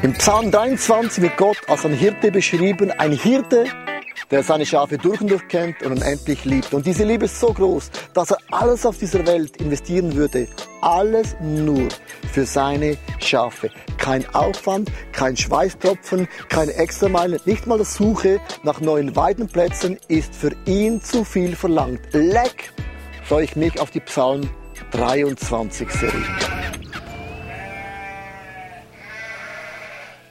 Im Psalm 23 wird Gott als ein Hirte beschrieben, ein Hirte, der seine Schafe durch und durch kennt und unendlich liebt. Und diese Liebe ist so groß, dass er alles auf dieser Welt investieren würde. Alles nur für seine Schafe. Kein Aufwand, kein Schweißtropfen, keine Extrameile, nicht mal das Suche nach neuen Weidenplätzen ist für ihn zu viel verlangt. Leck freue ich mich auf die Psalm 23 Serie.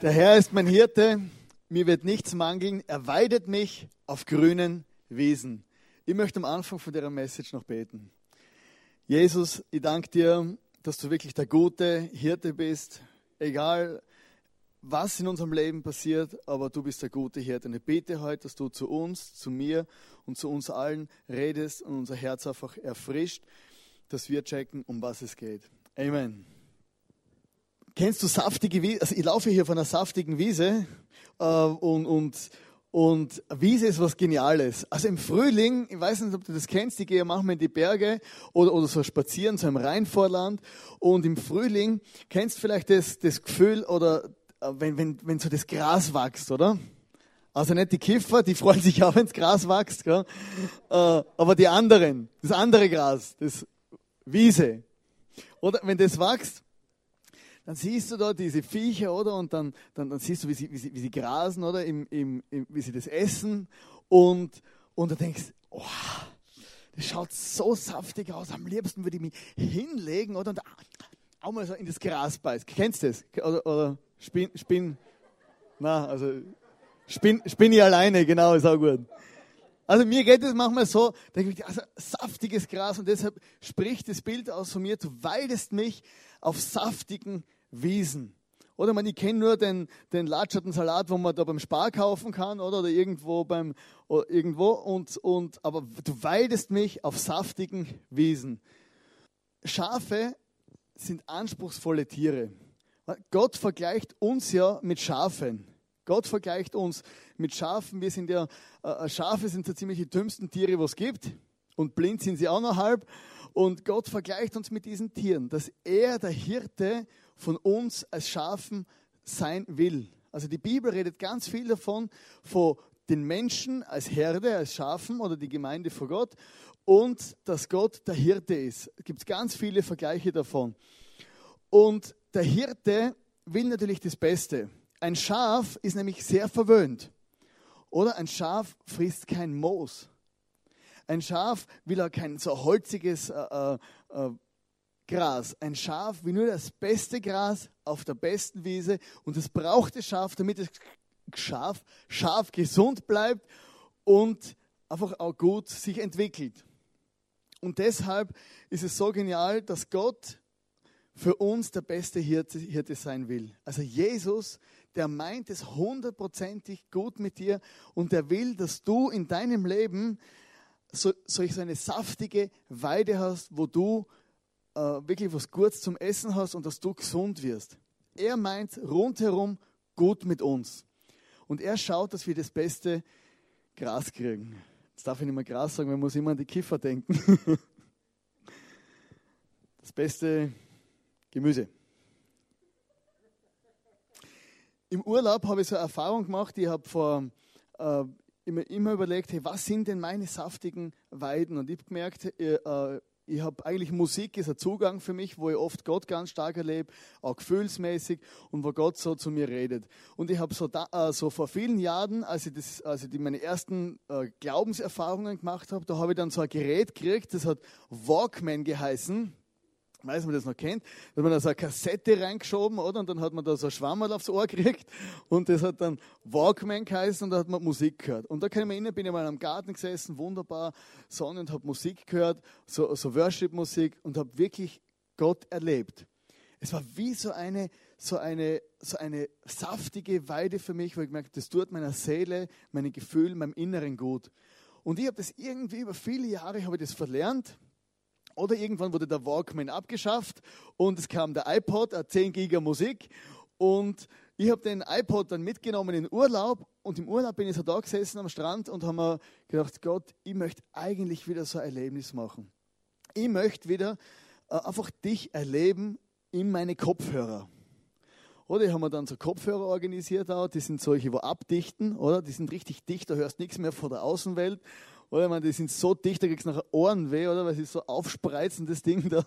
Der Herr ist mein Hirte, mir wird nichts mangeln, er weidet mich auf grünen Wiesen. Ich möchte am Anfang von der Message noch beten. Jesus, ich danke dir, dass du wirklich der gute Hirte bist, egal was in unserem Leben passiert, aber du bist der gute Hirte. Und ich bete heute, dass du zu uns, zu mir und zu uns allen redest und unser Herz einfach erfrischt, dass wir checken, um was es geht. Amen. Kennst du saftige Wiese? Also ich laufe hier von einer saftigen Wiese äh, und, und, und Wiese ist was Geniales. Also im Frühling, ich weiß nicht, ob du das kennst, ich gehe manchmal in die Berge oder, oder so spazieren, so im Rheinvorland. Und im Frühling kennst du vielleicht das, das Gefühl oder äh, wenn, wenn, wenn so das Gras wächst, oder? Also nicht die Kiffer, die freuen sich auch, wenn das Gras wächst, gell? Äh, aber die anderen, das andere Gras, das Wiese. Oder wenn das wächst, dann siehst du da diese Viecher, oder? Und dann, dann, dann siehst du, wie sie, wie sie, wie sie grasen, oder? Im, im, im, wie sie das essen. Und, und du denkst, oh, das schaut so saftig aus. Am liebsten würde ich mich hinlegen, oder? Und auch mal so in das Gras beißen. Kennst du das? Oder, oder Spinn, Spinn, na, also, Spinn, Spinn ich alleine, genau, ist auch gut. Also mir geht es manchmal so, denke ich, also saftiges Gras und deshalb spricht das Bild aus von mir, du weidest mich auf saftigen Wiesen. Oder man, ich kenne nur den, den latscherten Salat, wo man da beim Spar kaufen kann oder, oder irgendwo beim oder irgendwo und, und aber du weidest mich auf saftigen Wiesen. Schafe sind anspruchsvolle Tiere. Gott vergleicht uns ja mit Schafen. Gott vergleicht uns mit Schafen. Wir sind ja, äh, Schafe sind so ziemlich die dümmsten Tiere, was es gibt. Und blind sind sie auch noch halb. Und Gott vergleicht uns mit diesen Tieren, dass er der Hirte von uns als Schafen sein will. Also die Bibel redet ganz viel davon, von den Menschen als Herde, als Schafen oder die Gemeinde vor Gott und dass Gott der Hirte ist. Es gibt ganz viele Vergleiche davon. Und der Hirte will natürlich das Beste. Ein Schaf ist nämlich sehr verwöhnt. Oder ein Schaf frisst kein Moos. Ein Schaf will auch kein so holziges äh, äh, äh Gras. Ein Schaf will nur das beste Gras auf der besten Wiese und das braucht das Schaf, damit das Schaf, Schaf gesund bleibt und einfach auch gut sich entwickelt. Und deshalb ist es so genial, dass Gott für uns der beste Hirte, Hirte sein will. Also Jesus, der meint es hundertprozentig gut mit dir und der will, dass du in deinem Leben so, solch eine saftige Weide hast, wo du äh, wirklich was Gutes zum Essen hast und dass du gesund wirst. Er meint rundherum gut mit uns. Und er schaut, dass wir das beste Gras kriegen. Jetzt darf ich nicht mehr Gras sagen, man muss immer an die Kiffer denken. Das beste Gemüse. Im Urlaub habe ich so eine Erfahrung gemacht, ich habe vor äh, immer, immer überlegt, hey, was sind denn meine saftigen Weiden? Und ich habe gemerkt, äh, ich habe eigentlich Musik ist ein Zugang für mich, wo ich oft Gott ganz stark erlebe, auch gefühlsmäßig und wo Gott so zu mir redet. Und ich habe so, da, äh, so vor vielen Jahren, als ich, das, als ich die, meine ersten äh, Glaubenserfahrungen gemacht habe, da habe ich dann so ein Gerät gekriegt, das hat Walkman geheißen weiß man das noch kennt, da hat man da so eine Kassette reingeschoben, oder? Und dann hat man da so ein Schwammerl aufs Ohr gekriegt und das hat dann Walkman geheißen und da hat man Musik gehört. Und da kann ich mich erinnern, bin ich mal am Garten gesessen, wunderbar, Sonne und habe Musik gehört, so, so Worship-Musik und habe wirklich Gott erlebt. Es war wie so eine, so eine, so eine saftige Weide für mich, wo ich gemerkt das tut meiner Seele, meinen Gefühlen, meinem Inneren gut. Und ich habe das irgendwie über viele Jahre, habe ich das verlernt oder irgendwann wurde der Walkman abgeschafft und es kam der iPod, 10 Giga Musik. Und ich habe den iPod dann mitgenommen in den Urlaub und im Urlaub bin ich so da gesessen am Strand und habe mir gedacht, Gott, ich möchte eigentlich wieder so ein Erlebnis machen. Ich möchte wieder äh, einfach dich erleben in meine Kopfhörer. Oder die haben wir dann so Kopfhörer organisiert auch, die sind solche, wo abdichten, oder? Die sind richtig dicht, da hörst nichts mehr von der Außenwelt. Oder meine, die sind so dicht, da kriegst du nachher Ohrenweh, oder? Weil sie so aufspreizen, das Ding da.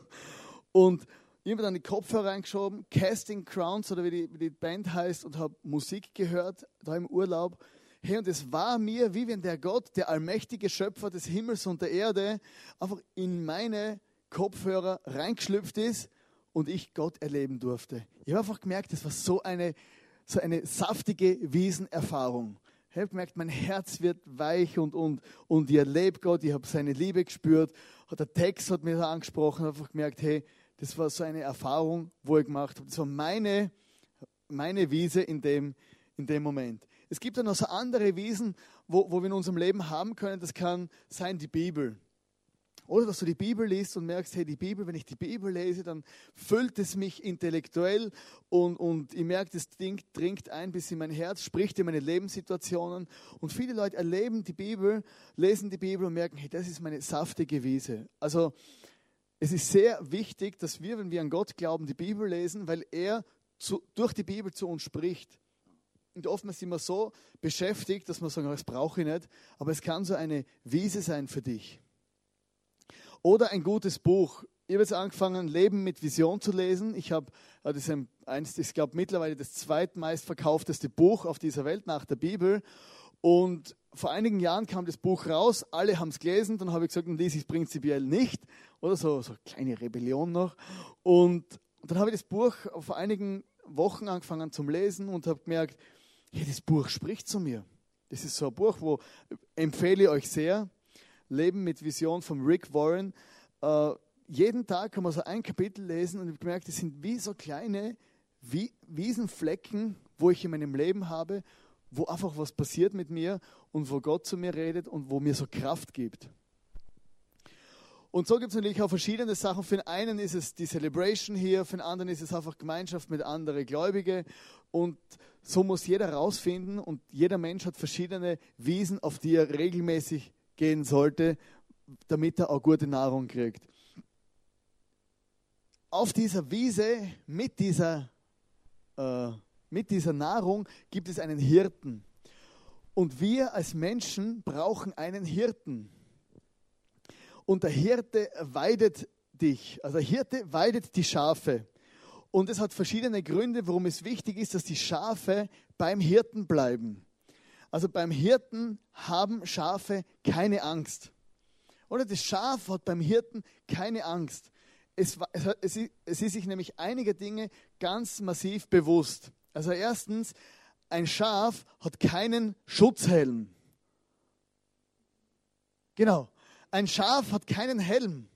Und ich habe dann die Kopfhörer reingeschoben, Casting Crowns oder wie die, wie die Band heißt, und habe Musik gehört, da im Urlaub. Hey, und es war mir, wie wenn der Gott, der allmächtige Schöpfer des Himmels und der Erde, einfach in meine Kopfhörer reingeschlüpft ist und ich Gott erleben durfte. Ich habe einfach gemerkt, das war so eine, so eine saftige Wiesenerfahrung. Ich habe gemerkt, mein Herz wird weich und, und, und ich erlebe Gott, ich habe seine Liebe gespürt. Der Text hat mir angesprochen, einfach gemerkt, hey, das war so eine Erfahrung, wo ich gemacht habe. Das war meine, meine Wiese in dem, in dem Moment. Es gibt dann noch so andere Wiesen, wo, wo wir in unserem Leben haben können. Das kann sein die Bibel. Oder dass du die Bibel liest und merkst, hey, die Bibel, wenn ich die Bibel lese, dann füllt es mich intellektuell und, und ich merke, das Ding dringt ein bis in mein Herz, spricht in meine Lebenssituationen. Und viele Leute erleben die Bibel, lesen die Bibel und merken, hey, das ist meine saftige Wiese. Also es ist sehr wichtig, dass wir, wenn wir an Gott glauben, die Bibel lesen, weil er zu, durch die Bibel zu uns spricht. Und oftmals sind wir so beschäftigt, dass wir sagen, das brauche ich nicht. Aber es kann so eine Wiese sein für dich. Oder ein gutes Buch. Ich habe jetzt angefangen, Leben mit Vision zu lesen. Ich habe, das ist ein, eins, ich glaube mittlerweile das zweitmeist verkaufteste Buch auf dieser Welt nach der Bibel. Und vor einigen Jahren kam das Buch raus, alle haben es gelesen, dann habe ich gesagt, dann lese ich es prinzipiell nicht. Oder so, so eine kleine Rebellion noch. Und dann habe ich das Buch vor einigen Wochen angefangen zum Lesen und habe gemerkt, hey, das Buch spricht zu mir. Das ist so ein Buch, wo empfehle ich euch sehr. Leben mit Vision von Rick Warren. Äh, jeden Tag kann man so ein Kapitel lesen und ich habe gemerkt, das sind wie so kleine Wiesenflecken, wo ich in meinem Leben habe, wo einfach was passiert mit mir und wo Gott zu mir redet und wo mir so Kraft gibt. Und so gibt es natürlich auch verschiedene Sachen. Für den einen ist es die Celebration hier, für den anderen ist es einfach Gemeinschaft mit anderen Gläubigen. Und so muss jeder rausfinden und jeder Mensch hat verschiedene Wiesen, auf die er regelmäßig gehen sollte, damit er auch gute Nahrung kriegt. Auf dieser Wiese mit dieser, äh, mit dieser Nahrung gibt es einen Hirten. Und wir als Menschen brauchen einen Hirten. Und der Hirte weidet dich. Also der Hirte weidet die Schafe. Und es hat verschiedene Gründe, warum es wichtig ist, dass die Schafe beim Hirten bleiben. Also beim Hirten haben Schafe keine Angst. Oder das Schaf hat beim Hirten keine Angst. Es, es, es ist sich nämlich einige Dinge ganz massiv bewusst. Also erstens, ein Schaf hat keinen Schutzhelm. Genau. Ein Schaf hat keinen Helm.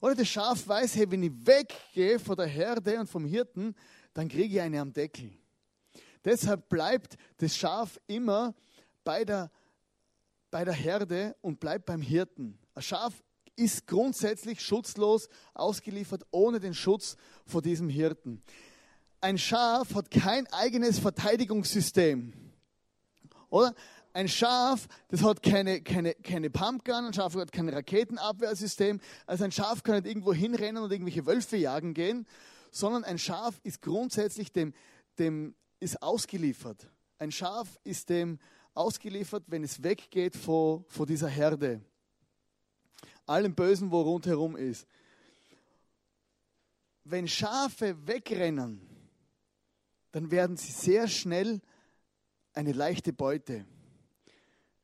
Oder das Schaf weiß, hey, wenn ich weggehe von der Herde und vom Hirten, dann kriege ich eine am Deckel. Deshalb bleibt das Schaf immer bei der, bei der Herde und bleibt beim Hirten. Ein Schaf ist grundsätzlich schutzlos ausgeliefert, ohne den Schutz vor diesem Hirten. Ein Schaf hat kein eigenes Verteidigungssystem. Oder? Ein Schaf, das hat keine, keine, keine Pumpgun, ein Schaf hat kein Raketenabwehrsystem. Also ein Schaf kann nicht irgendwo hinrennen und irgendwelche Wölfe jagen gehen, sondern ein Schaf ist grundsätzlich dem, dem ist ausgeliefert. Ein Schaf ist dem ausgeliefert, wenn es weggeht vor, vor dieser Herde. Allem Bösen, wo rundherum ist. Wenn Schafe wegrennen, dann werden sie sehr schnell eine leichte Beute.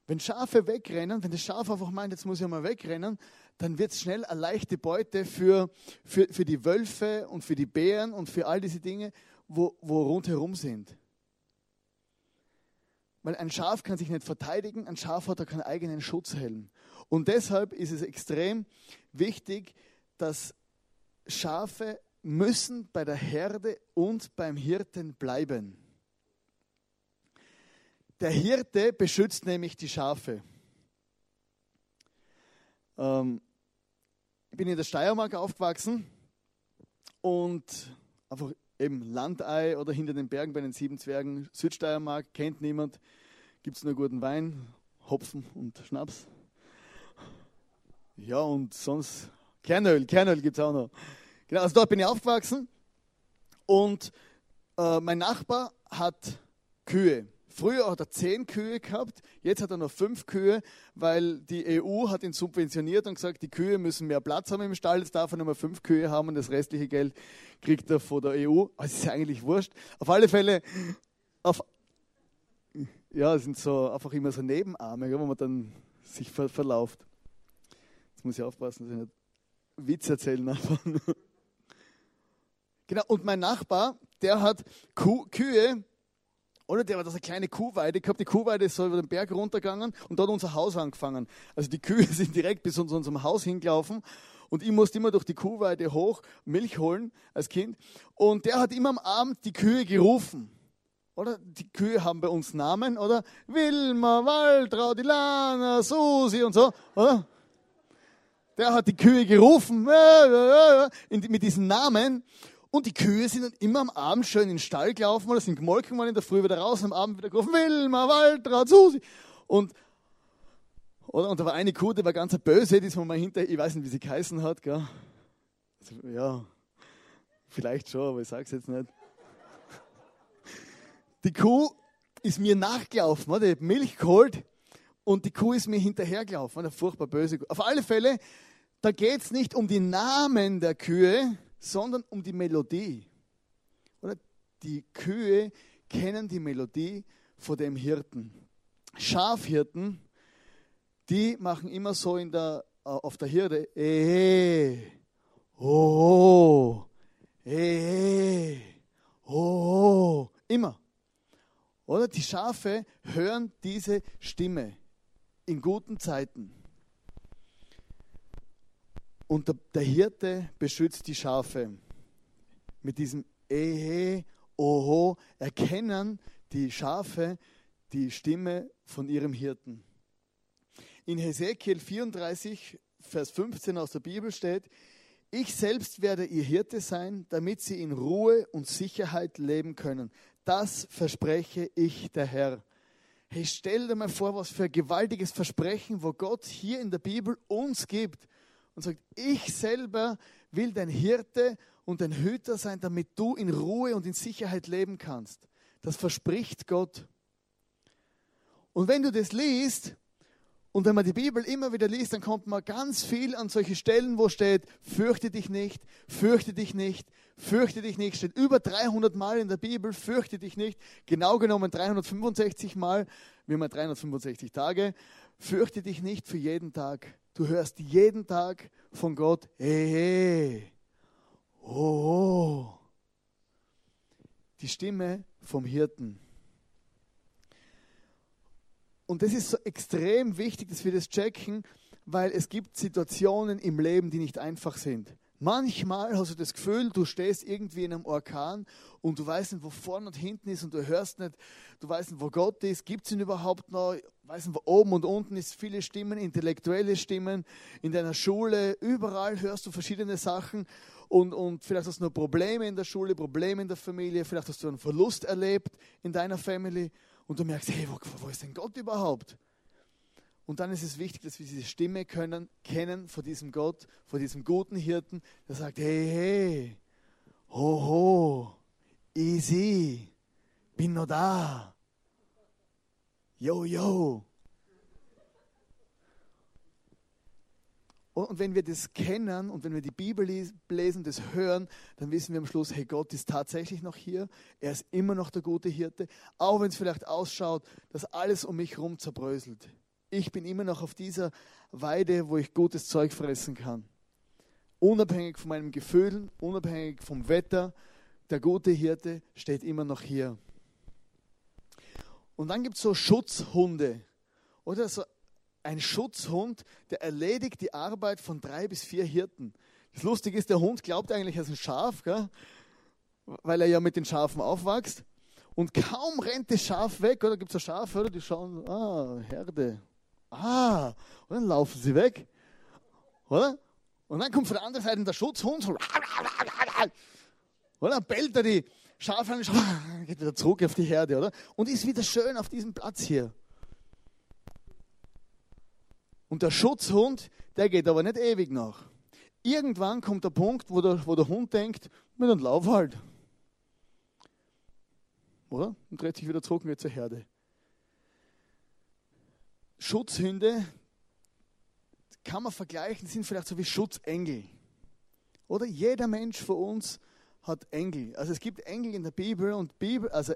Wenn Schafe wegrennen, wenn das Schaf einfach meint, jetzt muss ich mal wegrennen, dann wird es schnell eine leichte Beute für, für, für die Wölfe und für die Bären und für all diese Dinge, wo, wo rundherum sind. Weil ein Schaf kann sich nicht verteidigen, ein Schaf hat auch keinen eigenen Schutzhelm. Und deshalb ist es extrem wichtig, dass Schafe müssen bei der Herde und beim Hirten bleiben. Der Hirte beschützt nämlich die Schafe. Ähm, ich bin in der Steiermark aufgewachsen und einfach eben Landei oder hinter den Bergen bei den sieben Zwergen, Südsteiermark, kennt niemand, gibt es nur guten Wein, Hopfen und Schnaps. Ja, und sonst Kernöl, Kernöl gibt es auch noch. Genau, also dort bin ich aufgewachsen und äh, mein Nachbar hat Kühe. Früher hat er zehn Kühe gehabt, jetzt hat er noch fünf Kühe, weil die EU hat ihn subventioniert und gesagt, die Kühe müssen mehr Platz haben im Stall, jetzt darf er nur mal fünf Kühe haben und das restliche Geld kriegt er von der EU. Das ist ja eigentlich wurscht. Auf alle Fälle, auf, ja, es sind so einfach immer so Nebenarme, wo man dann sich ver verlauft. Jetzt muss ich aufpassen, dass ich nicht Witz erzählen einfach. Genau, und mein Nachbar, der hat Kuh, Kühe, oder der hat eine kleine Kuhweide gehabt. Die Kuhweide ist so über den Berg runtergegangen und dort unser Haus angefangen. Also die Kühe sind direkt bis zu unserem Haus hingelaufen und ich musste immer durch die Kuhweide hoch Milch holen als Kind. Und der hat immer am Abend die Kühe gerufen. Oder die Kühe haben bei uns Namen, oder? Wilma, Waltraud, Ilana, Susi und so, oder? Der hat die Kühe gerufen mit diesen Namen. Und die Kühe sind dann immer am Abend schön in den Stall gelaufen oder sind gemolken worden in der Früh wieder raus am Abend wieder gerufen, Wilma, Waltraud, Susi. Und, oder, und da war eine Kuh, die war ganz böse, die ist mir mal hinter, ich weiß nicht, wie sie geheißen hat, gell? Also, ja, vielleicht schon, aber ich sag's jetzt nicht. Die Kuh ist mir nachgelaufen, oder? ich Milch geholt und die Kuh ist mir hinterhergelaufen, eine furchtbar böse Kuh. Auf alle Fälle, da geht es nicht um die Namen der Kühe, sondern um die Melodie. Oder die Kühe kennen die Melodie von dem Hirten. Schafhirten, die machen immer so in der, äh, auf der Hirte, eh, oh, eh, oh, immer. Oder die Schafe hören diese Stimme in guten Zeiten. Und der, der Hirte beschützt die Schafe. Mit diesem Ehe, Oho erkennen die Schafe die Stimme von ihrem Hirten. In Hesekiel 34, Vers 15 aus der Bibel steht, ich selbst werde ihr Hirte sein, damit sie in Ruhe und Sicherheit leben können. Das verspreche ich der Herr. Hey, stell dir mal vor, was für ein gewaltiges Versprechen, wo Gott hier in der Bibel uns gibt und sagt, ich selber will dein Hirte und dein Hüter sein, damit du in Ruhe und in Sicherheit leben kannst. Das verspricht Gott. Und wenn du das liest, und wenn man die Bibel immer wieder liest, dann kommt man ganz viel an solche Stellen, wo steht, fürchte dich nicht, fürchte dich nicht, fürchte dich nicht. Steht über 300 Mal in der Bibel, fürchte dich nicht. Genau genommen 365 Mal, wie man 365 Tage. Fürchte dich nicht für jeden Tag. Du hörst jeden Tag von Gott, hey, hey, oh, oh. Die Stimme vom Hirten. Und das ist so extrem wichtig, dass wir das checken, weil es gibt Situationen im Leben, die nicht einfach sind. Manchmal hast du das Gefühl, du stehst irgendwie in einem Orkan und du weißt nicht, wo vorne und hinten ist und du hörst nicht, du weißt nicht, wo Gott ist, gibt es ihn überhaupt noch, weißt nicht, wo oben und unten ist, viele Stimmen, intellektuelle Stimmen, in deiner Schule, überall hörst du verschiedene Sachen und, und vielleicht hast du noch Probleme in der Schule, Probleme in der Familie, vielleicht hast du einen Verlust erlebt in deiner Family und du merkst, hey, wo, wo ist denn Gott überhaupt? Und dann ist es wichtig, dass wir diese Stimme können, kennen von diesem Gott, von diesem guten Hirten, der sagt, hey, hey, ho, ho, easy, bin noch da. Yo, yo. Und wenn wir das kennen und wenn wir die Bibel lesen, das hören, dann wissen wir am Schluss, hey, Gott ist tatsächlich noch hier. Er ist immer noch der gute Hirte. Auch wenn es vielleicht ausschaut, dass alles um mich herum zerbröselt ich bin immer noch auf dieser Weide, wo ich gutes Zeug fressen kann. Unabhängig von meinen Gefühlen, unabhängig vom Wetter, der gute Hirte steht immer noch hier. Und dann gibt es so Schutzhunde. Oder so ein Schutzhund, der erledigt die Arbeit von drei bis vier Hirten. Das Lustige ist, der Hund glaubt eigentlich, er ist ein Schaf, gell? weil er ja mit den Schafen aufwächst. Und kaum rennt das Schaf weg, oder gibt es ein Schaf, oder? Die schauen, ah, Herde, Ah, und dann laufen sie weg. Oder? Und dann kommt von der anderen Seite der Schutzhund. So, oder? Dann bellt er die Schafe an, geht wieder zurück auf die Herde, oder? Und ist wieder schön auf diesem Platz hier. Und der Schutzhund, der geht aber nicht ewig nach. Irgendwann kommt der Punkt, wo der, wo der Hund denkt, mit einem Lauf halt. oder? Und dreht sich wieder zurück und geht zur Herde. Schutzhunde kann man vergleichen, sind vielleicht so wie Schutzengel. Oder jeder Mensch von uns hat Engel. Also es gibt Engel in der Bibel und Bibel, also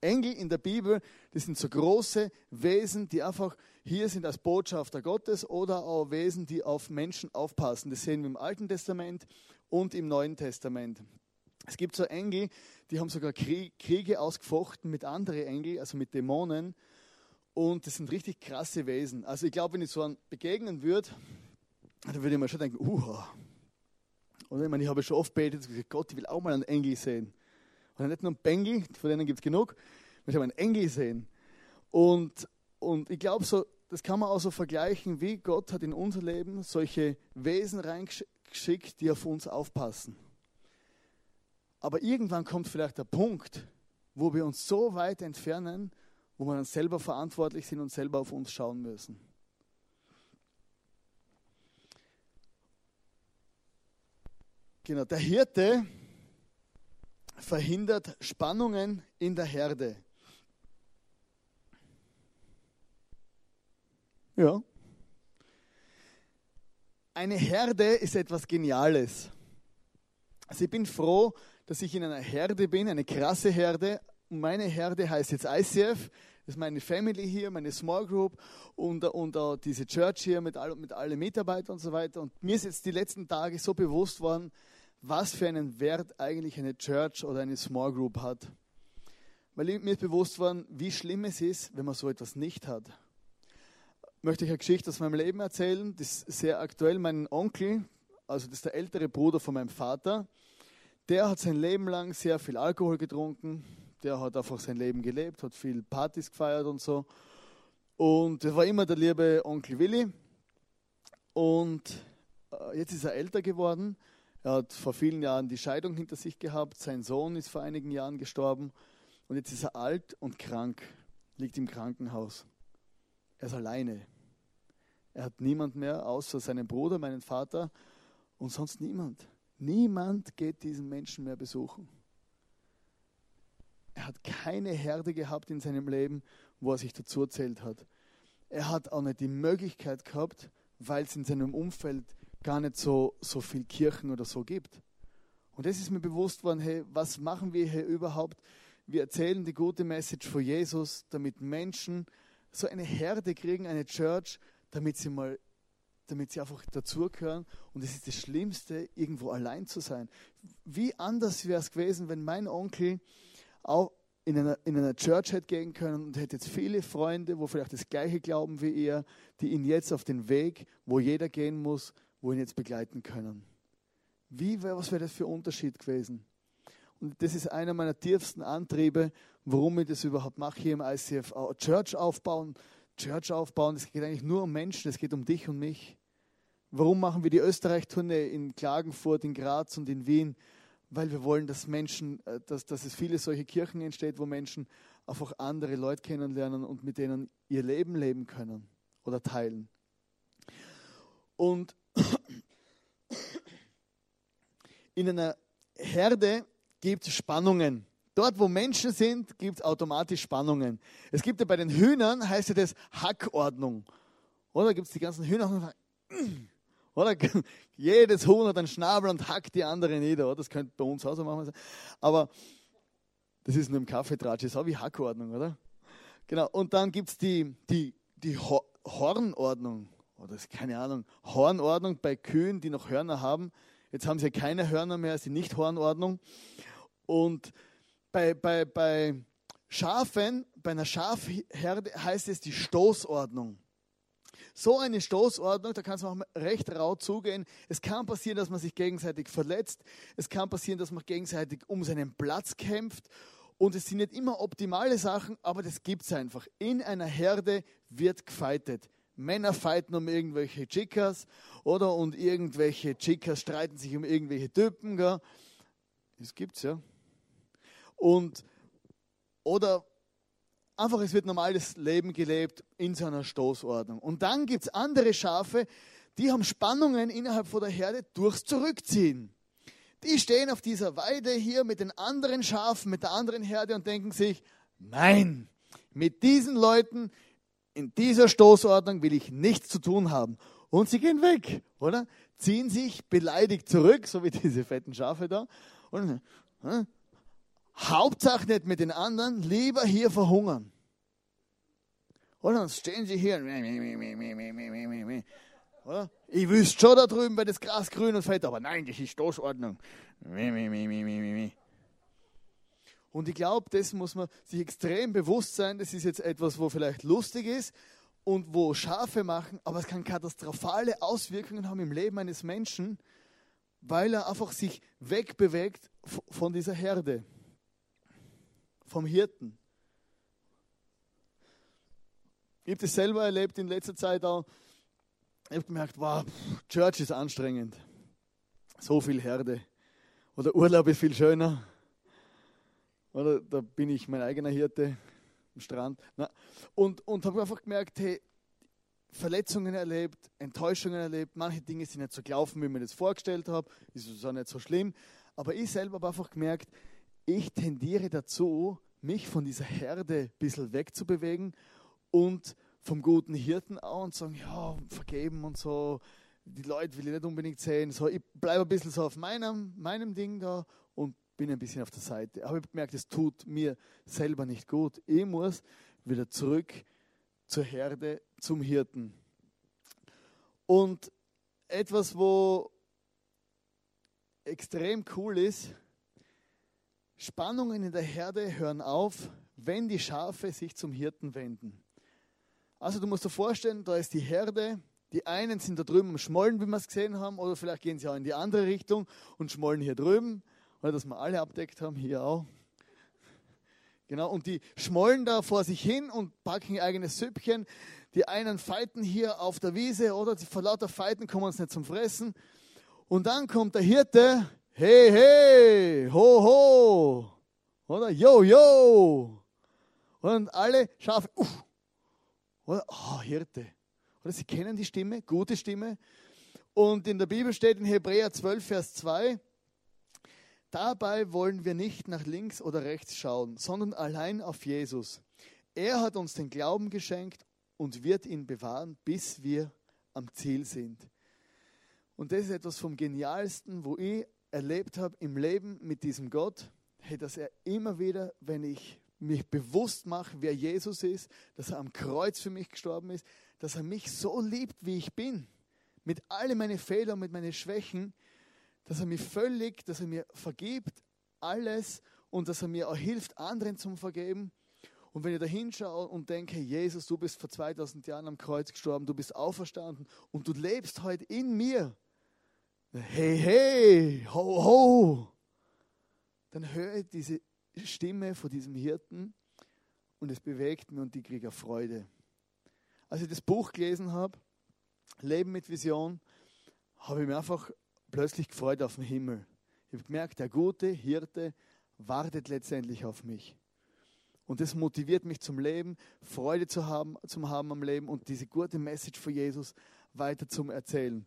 Engel in der Bibel, das sind so große Wesen, die einfach hier sind als Botschafter Gottes oder auch Wesen, die auf Menschen aufpassen. Das sehen wir im Alten Testament und im Neuen Testament. Es gibt so Engel, die haben sogar Kriege ausgefochten mit anderen Engeln, also mit Dämonen. Und das sind richtig krasse Wesen. Also ich glaube, wenn ich so einen begegnen würde, dann würde ich mir schon denken, uh. Und ich meine, ich habe schon oft betet, Gott, ich will auch mal einen Engel sehen. Und nicht nur einen Bengel, von denen gibt es genug, ich will einen Engel sehen. Und, und ich glaube, so, das kann man auch so vergleichen, wie Gott hat in unser Leben solche Wesen reingeschickt, die auf uns aufpassen. Aber irgendwann kommt vielleicht der Punkt, wo wir uns so weit entfernen, wo wir dann selber verantwortlich sind und selber auf uns schauen müssen. Genau, der Hirte verhindert Spannungen in der Herde. Ja. Eine Herde ist etwas Geniales. Also ich bin froh, dass ich in einer Herde bin, eine krasse Herde. Meine Herde heißt jetzt ICF. Das ist meine Family hier, meine Small Group und, und uh, diese Church hier mit, all, mit allen Mitarbeitern und so weiter. Und mir ist jetzt die letzten Tage so bewusst worden, was für einen Wert eigentlich eine Church oder eine Small Group hat. Weil mir ist bewusst worden, wie schlimm es ist, wenn man so etwas nicht hat. Möchte ich eine Geschichte aus meinem Leben erzählen, das ist sehr aktuell. Mein Onkel, also das ist der ältere Bruder von meinem Vater, der hat sein Leben lang sehr viel Alkohol getrunken, der hat einfach sein Leben gelebt, hat viel Partys gefeiert und so. Und er war immer der liebe Onkel Willi. Und äh, jetzt ist er älter geworden. Er hat vor vielen Jahren die Scheidung hinter sich gehabt. Sein Sohn ist vor einigen Jahren gestorben. Und jetzt ist er alt und krank, liegt im Krankenhaus. Er ist alleine. Er hat niemand mehr außer seinen Bruder, meinen Vater und sonst niemand. Niemand geht diesen Menschen mehr besuchen. Er hat keine Herde gehabt in seinem Leben, wo er sich dazu erzählt hat. Er hat auch nicht die Möglichkeit gehabt, weil es in seinem Umfeld gar nicht so, so viel Kirchen oder so gibt. Und das ist mir bewusst worden, hey, was machen wir hier überhaupt? Wir erzählen die gute Message von Jesus, damit Menschen so eine Herde kriegen, eine Church, damit sie mal damit sie einfach dazugehören. Und es ist das Schlimmste, irgendwo allein zu sein. Wie anders wäre es gewesen, wenn mein Onkel auch in einer, in einer Church hätte gehen können und hätte jetzt viele Freunde, wo vielleicht das gleiche glauben wie er, die ihn jetzt auf den Weg, wo jeder gehen muss, wo ihn jetzt begleiten können. Wie, was wäre das für ein Unterschied gewesen? Und das ist einer meiner tiefsten Antriebe, warum ich das überhaupt mache hier im ICF. Church aufbauen, Church aufbauen, es geht eigentlich nur um Menschen, es geht um dich und mich. Warum machen wir die Österreich-Tournee in Klagenfurt, in Graz und in Wien? Weil wir wollen, dass Menschen, äh, dass, dass es viele solche Kirchen entsteht, wo Menschen einfach andere Leute kennenlernen und mit denen ihr Leben leben können oder teilen. Und in einer Herde gibt es Spannungen. Dort, wo Menschen sind, gibt es automatisch Spannungen. Es gibt ja bei den Hühnern, heißt ja das Hackordnung. Oder gibt es die ganzen Hühner, oder jedes Huhn hat einen Schnabel und hackt die andere nieder. Oder? Das könnte bei uns auch so machen. Aber das ist nur im Kaffeetratsch, das ist auch wie Hackordnung, oder? Genau, und dann gibt es die, die, die Hornordnung. Oder ist keine Ahnung, Hornordnung bei Kühen, die noch Hörner haben. Jetzt haben sie keine Hörner mehr, ist die Nicht-Hornordnung. Und bei, bei, bei Schafen, bei einer Schafherde heißt es die Stoßordnung. So eine Stoßordnung, da kann es auch recht rau zugehen. Es kann passieren, dass man sich gegenseitig verletzt. Es kann passieren, dass man gegenseitig um seinen Platz kämpft. Und es sind nicht immer optimale Sachen, aber das gibt es einfach. In einer Herde wird gefeitet. Männer fighten um irgendwelche Chicas oder und irgendwelche Chicas streiten sich um irgendwelche Typen. Gell? Das gibt's ja. Und, oder einfach, es wird normales Leben gelebt in seiner Stoßordnung. Und dann gibt es andere Schafe, die haben Spannungen innerhalb von der Herde durchs Zurückziehen. die stehen auf dieser Weide hier mit den anderen Schafen, mit der anderen Herde und denken sich, nein, mit diesen Leuten in dieser Stoßordnung will ich nichts zu tun haben. Und sie gehen weg, oder? Ziehen sich beleidigt zurück, so wie diese fetten Schafe da. Und, Hauptsache nicht mit den anderen, lieber hier verhungern. Und dann stehen sie hier. Oder? Ich wüsste schon da drüben, weil das Gras grün und fett, aber nein, das ist Stoßordnung. Und ich glaube, das muss man sich extrem bewusst sein. Das ist jetzt etwas, wo vielleicht lustig ist und wo Schafe machen, aber es kann katastrophale Auswirkungen haben im Leben eines Menschen, weil er einfach sich wegbewegt von dieser Herde, vom Hirten. Ich habe das selber erlebt in letzter Zeit auch. Ich habe gemerkt, wow, Church ist anstrengend. So viel Herde. Oder Urlaub ist viel schöner. Oder da bin ich mein eigener Hirte am Strand. Und und habe einfach gemerkt, hey, Verletzungen erlebt, Enttäuschungen erlebt, manche Dinge sind nicht so gelaufen, wie ich mir das vorgestellt habe, ist auch nicht so schlimm. Aber ich selber habe einfach gemerkt, ich tendiere dazu, mich von dieser Herde ein bisschen wegzubewegen und vom guten Hirten auch und sagen, ja, vergeben und so, die Leute will ich nicht unbedingt sehen. So, ich bleibe ein bisschen so auf meinem, meinem Ding da und bin ein bisschen auf der Seite. Aber ich habe gemerkt, es tut mir selber nicht gut. Ich muss wieder zurück zur Herde, zum Hirten. Und etwas, wo extrem cool ist, Spannungen in der Herde hören auf, wenn die Schafe sich zum Hirten wenden. Also du musst dir vorstellen, da ist die Herde, die einen sind da drüben am Schmollen, wie wir es gesehen haben, oder vielleicht gehen sie auch in die andere Richtung und schmollen hier drüben, oder dass wir alle abdeckt haben, hier auch. Genau, und die schmollen da vor sich hin und packen ihr eigenes Süppchen. Die einen feiten hier auf der Wiese, oder? Vor lauter Feiten kommen uns nicht zum Fressen. Und dann kommt der Hirte, hey, hey, ho, ho, oder? Yo, yo. Und alle Schafe, uff, oder? Oh, Hirte. Oder sie kennen die Stimme, gute Stimme. Und in der Bibel steht in Hebräer 12, Vers 2, dabei wollen wir nicht nach links oder rechts schauen, sondern allein auf Jesus. Er hat uns den Glauben geschenkt und wird ihn bewahren, bis wir am Ziel sind. Und das ist etwas vom Genialsten, wo ich erlebt habe im Leben mit diesem Gott, hey, dass er immer wieder, wenn ich mich bewusst mache, wer Jesus ist, dass er am Kreuz für mich gestorben ist, dass er mich so liebt, wie ich bin, mit all meinen Fehlern, mit meinen Schwächen, dass er mich völlig, dass er mir vergibt, alles und dass er mir auch hilft, anderen zum Vergeben. Und wenn ich da hinschaue und denke, Jesus, du bist vor 2000 Jahren am Kreuz gestorben, du bist auferstanden und du lebst heute in mir. Hey, hey, ho, ho. Dann höre ich diese Stimme von diesem Hirten und es bewegt mich und ich kriege Freude. Als ich das Buch gelesen habe, Leben mit Vision, habe ich mir einfach plötzlich gefreut auf den Himmel. Ich habe gemerkt, der gute Hirte wartet letztendlich auf mich. Und das motiviert mich zum Leben, Freude zu haben, zum haben am Leben und diese gute Message von Jesus weiter zum Erzählen.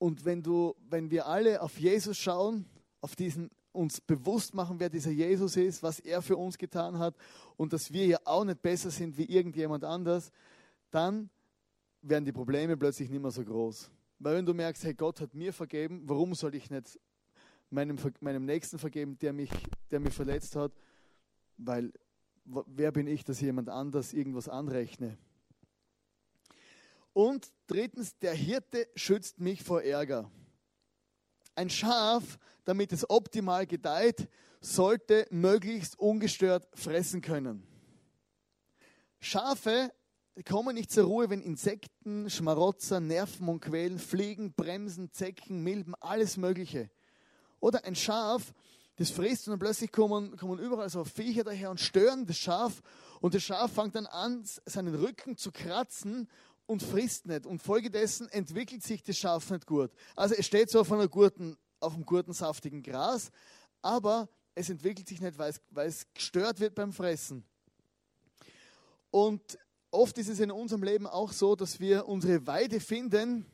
Und wenn du, wenn wir alle auf Jesus schauen, auf diesen uns bewusst machen, wer dieser Jesus ist, was er für uns getan hat und dass wir ja auch nicht besser sind wie irgendjemand anders, dann werden die Probleme plötzlich nicht mehr so groß. Weil wenn du merkst, hey, Gott hat mir vergeben, warum soll ich nicht meinem, meinem Nächsten vergeben, der mich, der mich verletzt hat? Weil wer bin ich, dass ich jemand anders irgendwas anrechne? Und drittens, der Hirte schützt mich vor Ärger. Ein Schaf, damit es optimal gedeiht, sollte möglichst ungestört fressen können. Schafe kommen nicht zur Ruhe, wenn Insekten, Schmarotzer, nerven und quälen, Fliegen, Bremsen, Zecken, Milben, alles Mögliche. Oder ein Schaf, das frisst und dann plötzlich kommen, kommen überall so Viecher daher und stören das Schaf und das Schaf fängt dann an, seinen Rücken zu kratzen und frisst nicht. Und folgedessen entwickelt sich das Schaf nicht gut. Also es steht so auf, einer guten, auf einem guten, saftigen Gras, aber es entwickelt sich nicht, weil es, weil es gestört wird beim Fressen. Und oft ist es in unserem Leben auch so, dass wir unsere Weide finden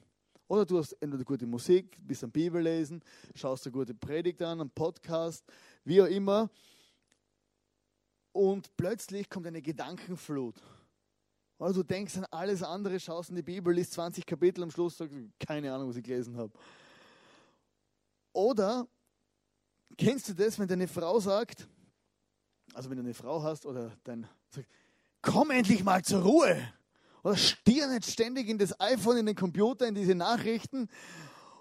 Oder du hast entweder gute Musik, bist am Bibel lesen, schaust dir gute Predigt an, einen Podcast, wie auch immer. Und plötzlich kommt eine Gedankenflut. Oder du denkst an alles andere, schaust in die Bibel, liest 20 Kapitel, am Schluss sagst du, keine Ahnung, was ich gelesen habe. Oder kennst du das, wenn deine Frau sagt, also wenn du eine Frau hast oder dein, sagt, komm endlich mal zur Ruhe. Oder stier nicht ständig in das iPhone, in den Computer, in diese Nachrichten.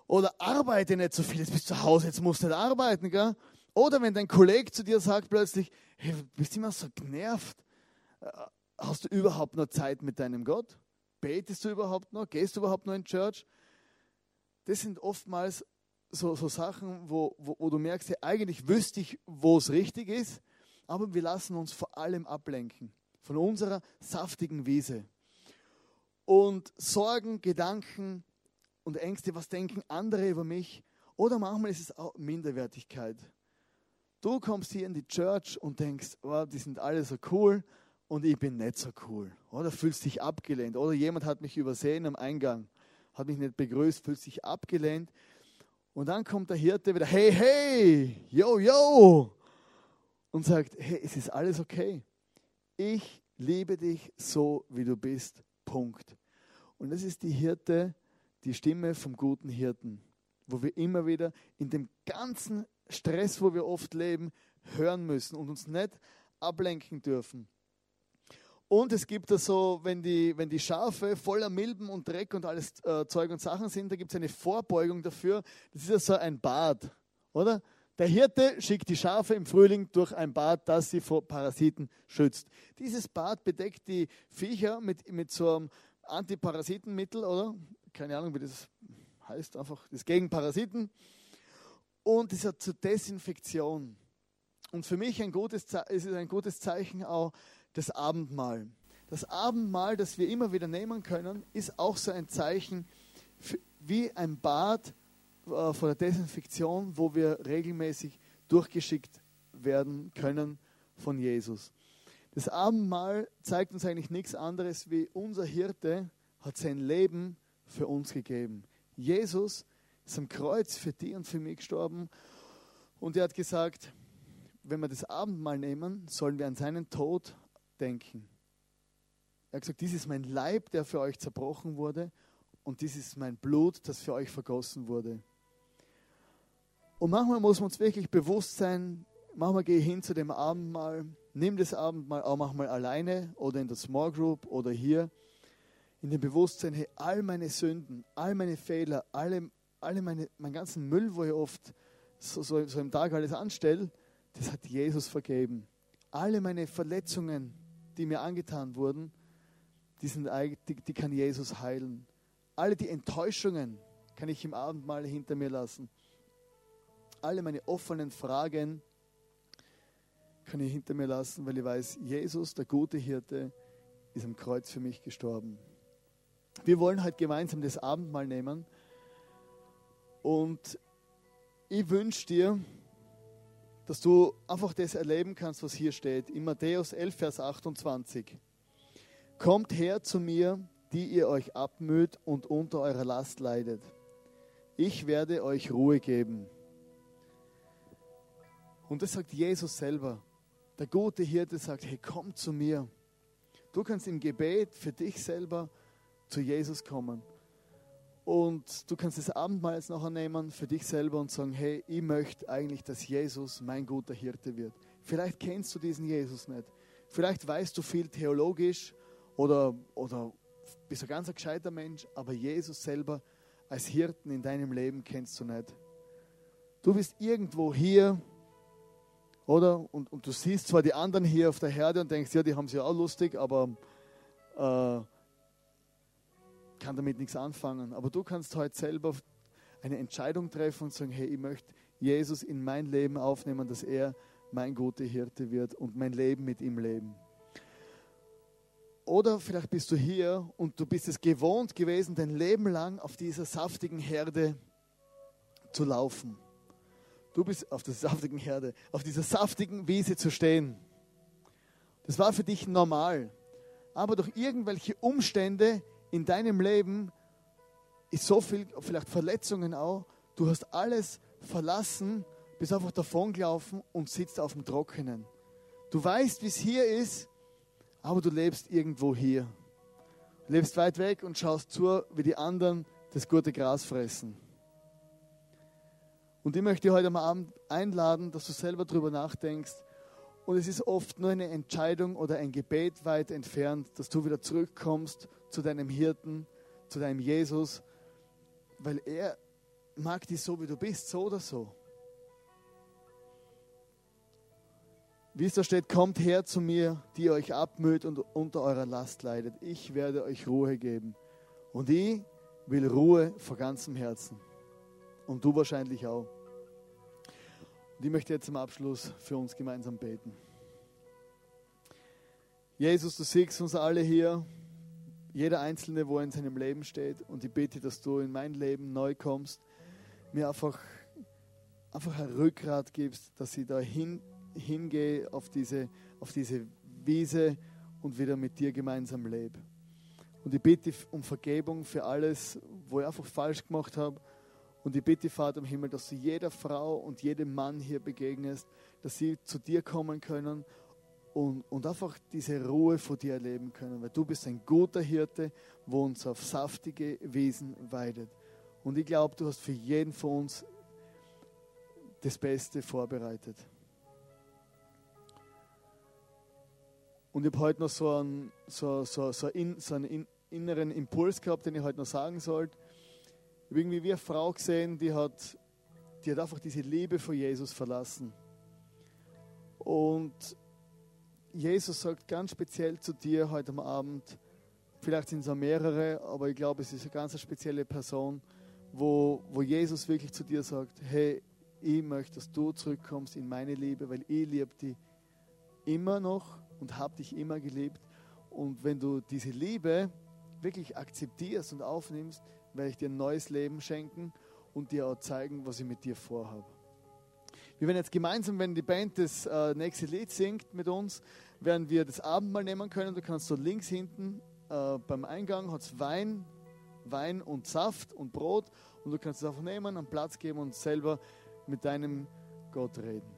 Oder arbeite nicht so viel, jetzt bist du zu Hause, jetzt musst du nicht arbeiten. Gell? Oder wenn dein Kollege zu dir sagt plötzlich, hey, du bist immer so genervt. Hast du überhaupt noch Zeit mit deinem Gott? Betest du überhaupt noch? Gehst du überhaupt noch in Church? Das sind oftmals so, so Sachen, wo, wo, wo, du merkst, hey, eigentlich wüsste ich, wo es richtig ist, aber wir lassen uns vor allem ablenken von unserer saftigen Wiese. Und Sorgen, Gedanken und Ängste, was denken andere über mich? Oder manchmal ist es auch Minderwertigkeit. Du kommst hier in die Church und denkst, oh, die sind alle so cool und ich bin nicht so cool. Oder fühlst dich abgelehnt. Oder jemand hat mich übersehen am Eingang, hat mich nicht begrüßt, fühlst dich abgelehnt. Und dann kommt der Hirte wieder, hey, hey, yo, yo, und sagt, hey, es ist alles okay. Ich liebe dich so, wie du bist. Punkt. Und das ist die Hirte, die Stimme vom guten Hirten, wo wir immer wieder in dem ganzen Stress, wo wir oft leben, hören müssen und uns nicht ablenken dürfen. Und es gibt da so, wenn die, wenn die Schafe voller Milben und Dreck und alles äh, Zeug und Sachen sind, da gibt es eine Vorbeugung dafür. Das ist ja so ein Bad, oder? Der Hirte schickt die Schafe im Frühling durch ein Bad, das sie vor Parasiten schützt. Dieses Bad bedeckt die Viecher mit, mit so einem Antiparasitenmittel, oder? Keine Ahnung, wie das heißt, einfach das gegen Parasiten. Und es hat zur Desinfektion. Und für mich ein gutes, ist es ein gutes Zeichen auch das Abendmahl. Das Abendmahl, das wir immer wieder nehmen können, ist auch so ein Zeichen wie ein Bad äh, vor der Desinfektion, wo wir regelmäßig durchgeschickt werden können von Jesus. Das Abendmahl zeigt uns eigentlich nichts anderes, wie unser Hirte hat sein Leben für uns gegeben. Jesus ist am Kreuz für dich und für mich gestorben und er hat gesagt, wenn wir das Abendmahl nehmen, sollen wir an seinen Tod denken. Er hat gesagt, dies ist mein Leib, der für euch zerbrochen wurde und dies ist mein Blut, das für euch vergossen wurde. Und manchmal muss man uns wirklich bewusst sein, manchmal gehe ich hin zu dem Abendmahl, nimm das Abendmahl auch manchmal alleine oder in der Small Group oder hier, in dem Bewusstsein, hey, all meine Sünden, all meine Fehler, alle, alle meine, meinen ganzen Müll, wo ich oft so, so, so im Tag alles anstelle, das hat Jesus vergeben. Alle meine Verletzungen, die mir angetan wurden, die, sind, die, die kann Jesus heilen. Alle die Enttäuschungen kann ich im Abendmahl hinter mir lassen alle meine offenen Fragen kann ich hinter mir lassen, weil ich weiß, Jesus, der gute Hirte, ist am Kreuz für mich gestorben. Wir wollen heute gemeinsam das Abendmahl nehmen und ich wünsche dir, dass du einfach das erleben kannst, was hier steht. In Matthäus 11, Vers 28. Kommt her zu mir, die ihr euch abmüht und unter eurer Last leidet. Ich werde euch Ruhe geben. Und das sagt Jesus selber. Der gute Hirte sagt, hey, komm zu mir. Du kannst im Gebet für dich selber zu Jesus kommen. Und du kannst das Abendmahl jetzt nachher nehmen für dich selber und sagen, hey, ich möchte eigentlich, dass Jesus mein guter Hirte wird. Vielleicht kennst du diesen Jesus nicht. Vielleicht weißt du viel theologisch oder, oder bist ein ganz gescheiter Mensch, aber Jesus selber als Hirten in deinem Leben kennst du nicht. Du bist irgendwo hier oder? Und, und du siehst zwar die anderen hier auf der Herde und denkst, ja, die haben ja auch lustig, aber äh, kann damit nichts anfangen. Aber du kannst heute selber eine Entscheidung treffen und sagen, hey, ich möchte Jesus in mein Leben aufnehmen, dass er mein guter Hirte wird und mein Leben mit ihm leben. Oder vielleicht bist du hier und du bist es gewohnt gewesen, dein Leben lang auf dieser saftigen Herde zu laufen. Du bist auf der saftigen Herde, auf dieser saftigen Wiese zu stehen. Das war für dich normal. Aber durch irgendwelche Umstände in deinem Leben ist so viel, vielleicht Verletzungen auch. Du hast alles verlassen, bist einfach davongelaufen und sitzt auf dem Trockenen. Du weißt, wie es hier ist, aber du lebst irgendwo hier. Du lebst weit weg und schaust zu, wie die anderen das gute Gras fressen. Und ich möchte dich heute am Abend einladen, dass du selber darüber nachdenkst. Und es ist oft nur eine Entscheidung oder ein Gebet weit entfernt, dass du wieder zurückkommst zu deinem Hirten, zu deinem Jesus, weil er mag dich so, wie du bist, so oder so. Wie es da steht, kommt her zu mir, die euch abmüht und unter eurer Last leidet. Ich werde euch Ruhe geben. Und ich will Ruhe vor ganzem Herzen. Und du wahrscheinlich auch. Und ich möchte jetzt zum Abschluss für uns gemeinsam beten. Jesus, du siehst uns alle hier, jeder Einzelne, wo er in seinem Leben steht. Und ich bete, dass du in mein Leben neu kommst, mir einfach, einfach ein Rückgrat gibst, dass ich da hin, hingehe auf diese, auf diese Wiese und wieder mit dir gemeinsam lebe. Und ich bitte um Vergebung für alles, wo ich einfach falsch gemacht habe. Und ich bitte, Vater im Himmel, dass du jeder Frau und jedem Mann hier begegnest, dass sie zu dir kommen können und, und einfach diese Ruhe vor dir erleben können, weil du bist ein guter Hirte, wo uns auf saftige Wesen weidet. Und ich glaube, du hast für jeden von uns das Beste vorbereitet. Und ich habe heute noch so einen, so, so, so, in, so einen inneren Impuls gehabt, den ich heute noch sagen sollte. Ich habe irgendwie wie eine Frau gesehen, die hat, die hat einfach diese Liebe vor Jesus verlassen. Und Jesus sagt ganz speziell zu dir heute am Abend, vielleicht sind es auch mehrere, aber ich glaube, es ist eine ganz spezielle Person, wo, wo Jesus wirklich zu dir sagt, hey, ich möchte, dass du zurückkommst in meine Liebe, weil ich liebe dich immer noch und habe dich immer geliebt. Und wenn du diese Liebe wirklich akzeptierst und aufnimmst, werde ich dir ein neues Leben schenken und dir auch zeigen, was ich mit dir vorhabe. Wir werden jetzt gemeinsam, wenn die Band das äh, nächste Lied singt mit uns, werden wir das Abendmahl nehmen können. Du kannst so links hinten äh, beim Eingang hat es Wein, Wein und Saft und Brot und du kannst es einfach nehmen, einen Platz geben und selber mit deinem Gott reden.